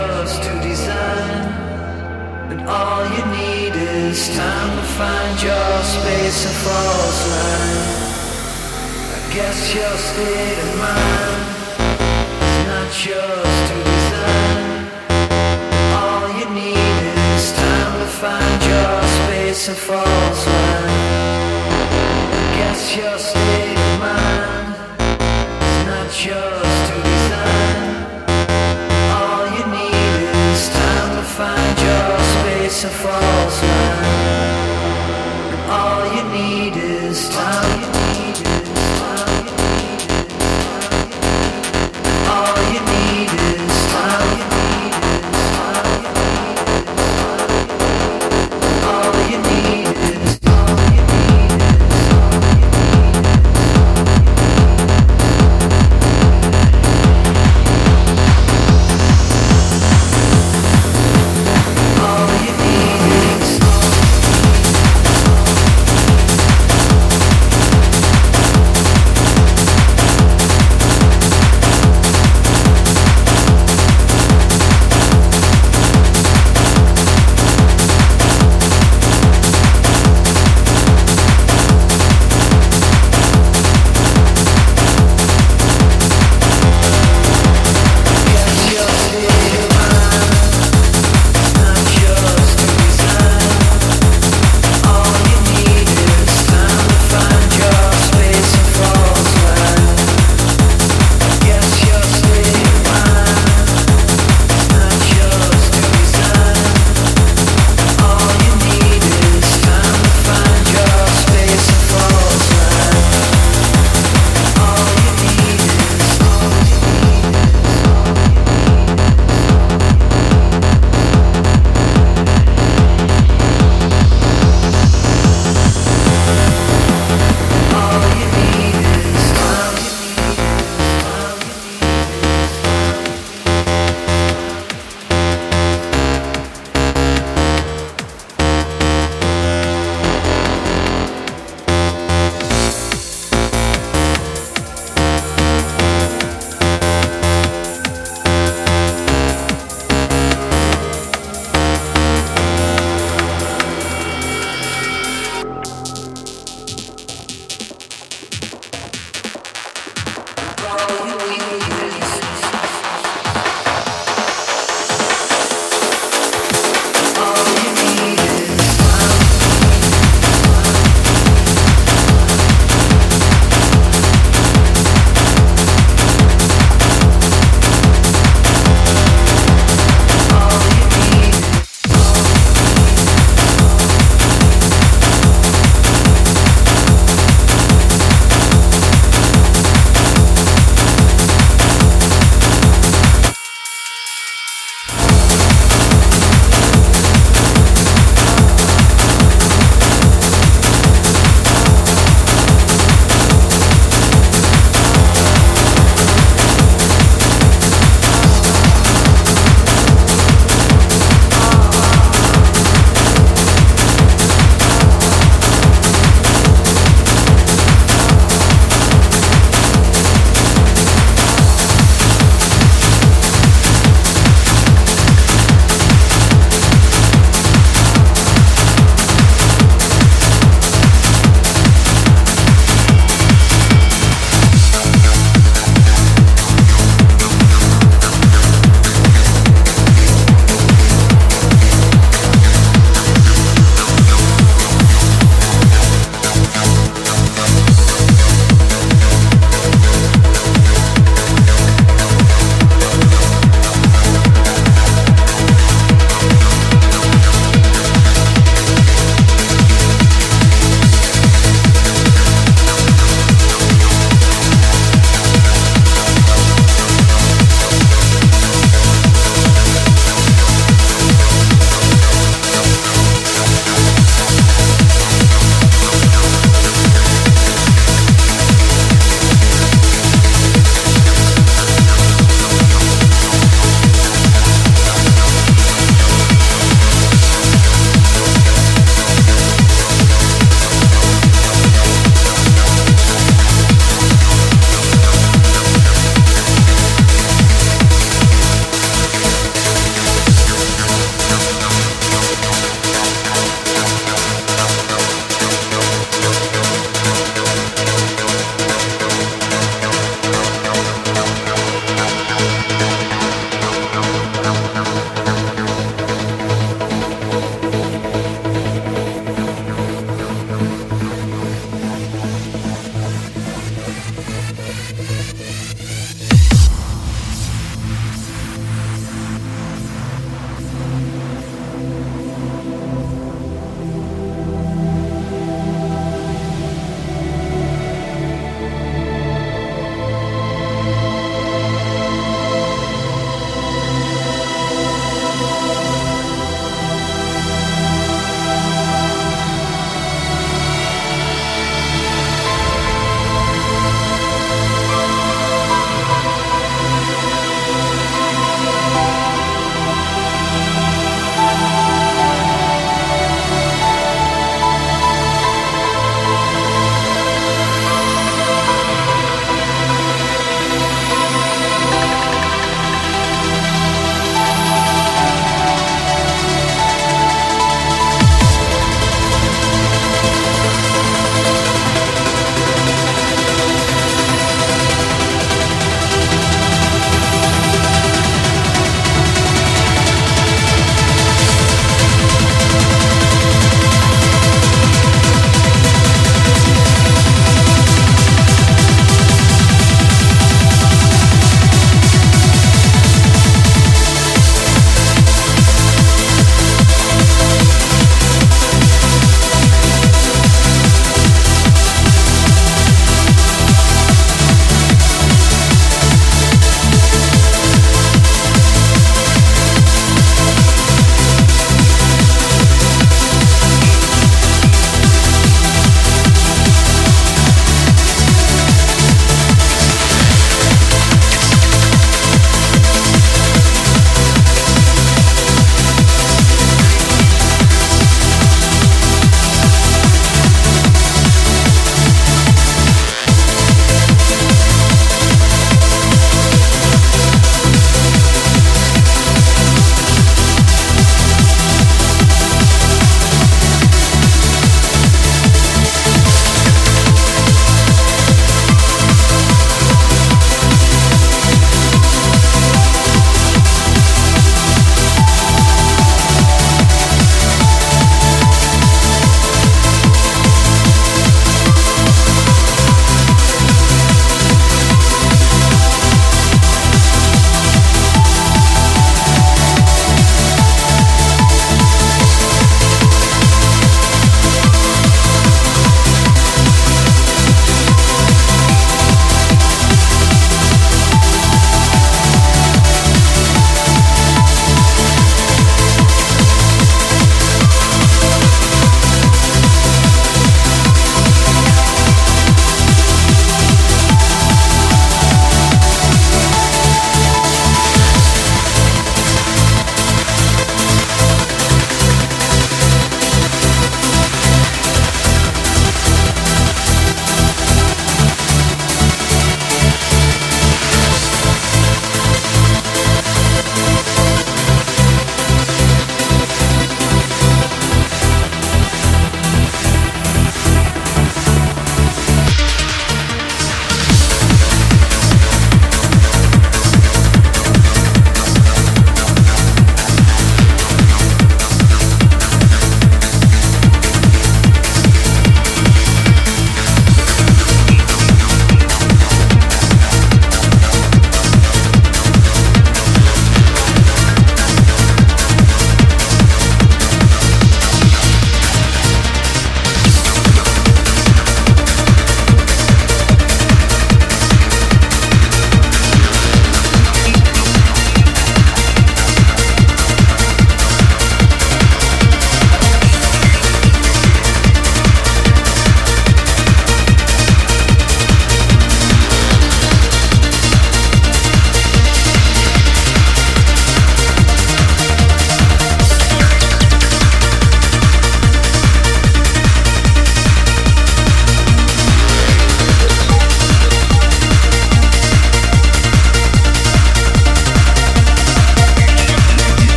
yours to design. But all you need is time to find your space and false line. I guess your state of mind is not yours to design. All you need is time to find your space and false line. I guess your state of mind is not yours.